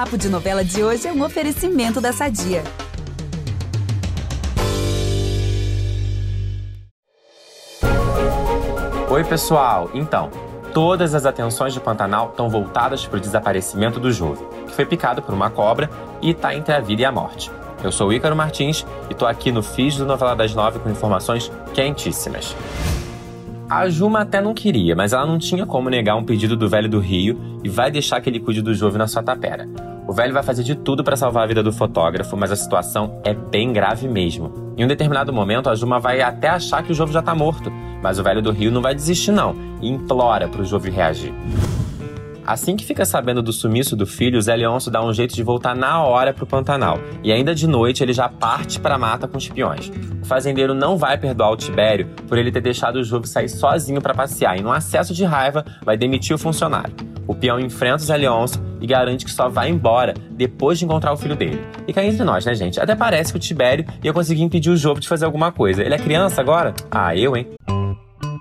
Papo de Novela de hoje é um oferecimento da Sadia. Oi, pessoal! Então, todas as atenções de Pantanal estão voltadas para o desaparecimento do jovem, que foi picado por uma cobra e está entre a vida e a morte. Eu sou o Ícaro Martins e estou aqui no FIS do Novela das Nove com informações quentíssimas. A Juma até não queria, mas ela não tinha como negar um pedido do velho do Rio e vai deixar que ele cuide do jovem na sua tapera. O velho vai fazer de tudo para salvar a vida do fotógrafo, mas a situação é bem grave mesmo. Em um determinado momento, a Juma vai até achar que o Jove já tá morto, mas o velho do Rio não vai desistir não e implora para o Jove reagir. Assim que fica sabendo do sumiço do filho, Zé Leôncio dá um jeito de voltar na hora pro Pantanal. E ainda de noite ele já parte pra mata com os peões. O fazendeiro não vai perdoar o Tibério por ele ter deixado o Jove sair sozinho para passear e, num acesso de raiva, vai demitir o funcionário. O peão enfrenta o Zé Leôncio e garante que só vai embora depois de encontrar o filho dele. E cá entre nós, né, gente? Até parece que o Tibério ia conseguir impedir o Jove de fazer alguma coisa. Ele é criança agora? Ah, eu, hein?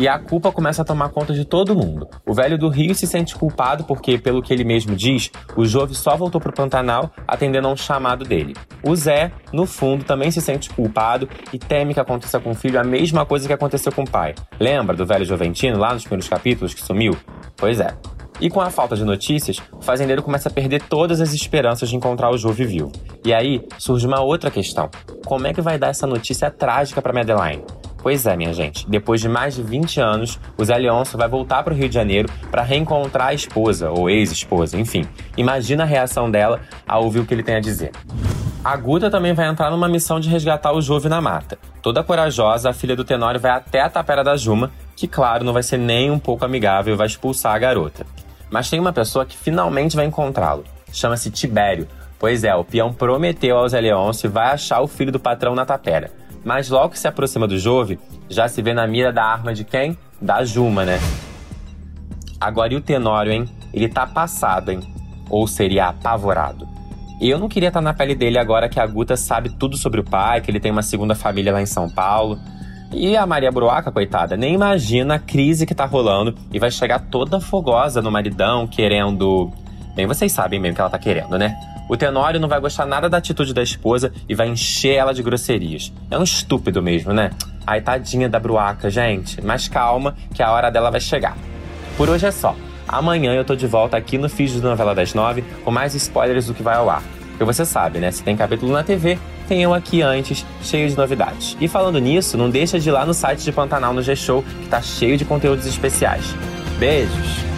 E a culpa começa a tomar conta de todo mundo. O velho do Rio se sente culpado porque, pelo que ele mesmo diz, o Jove só voltou pro Pantanal atendendo a um chamado dele. O Zé, no fundo, também se sente culpado e teme que aconteça com o filho a mesma coisa que aconteceu com o pai. Lembra do velho Joventino lá nos primeiros capítulos que sumiu? Pois é. E com a falta de notícias, o fazendeiro começa a perder todas as esperanças de encontrar o Jove vivo. E aí surge uma outra questão: como é que vai dar essa notícia trágica para Madeline? Pois é, minha gente. Depois de mais de 20 anos, o Zé Leôncio vai voltar para o Rio de Janeiro para reencontrar a esposa, ou ex-esposa, enfim. Imagina a reação dela ao ouvir o que ele tem a dizer. A Guta também vai entrar numa missão de resgatar o Jove na mata. Toda corajosa, a filha do Tenório vai até a tapera da Juma, que, claro, não vai ser nem um pouco amigável e vai expulsar a garota. Mas tem uma pessoa que finalmente vai encontrá-lo. Chama-se Tibério. Pois é, o peão prometeu ao Zé Leôncio e vai achar o filho do patrão na tapera. Mas logo que se aproxima do Jove, já se vê na mira da arma de quem? Da Juma, né? Agora e o Tenório, hein? Ele tá passado, hein? Ou seria apavorado. Eu não queria estar tá na pele dele agora que a Guta sabe tudo sobre o pai, que ele tem uma segunda família lá em São Paulo. E a Maria Bruaca, coitada, nem imagina a crise que tá rolando e vai chegar toda fogosa no maridão, querendo. Bem, vocês sabem mesmo que ela tá querendo, né? O Tenório não vai gostar nada da atitude da esposa e vai encher ela de grosserias. É um estúpido mesmo, né? Ai, tadinha da Bruaca, gente. Mas calma, que a hora dela vai chegar. Por hoje é só. Amanhã eu tô de volta aqui no Fiz do Novela das Nove com mais spoilers do que vai ao ar. Porque você sabe, né? Se tem capítulo na TV, tem eu aqui antes, cheio de novidades. E falando nisso, não deixa de ir lá no site de Pantanal no G-Show, que tá cheio de conteúdos especiais. Beijos!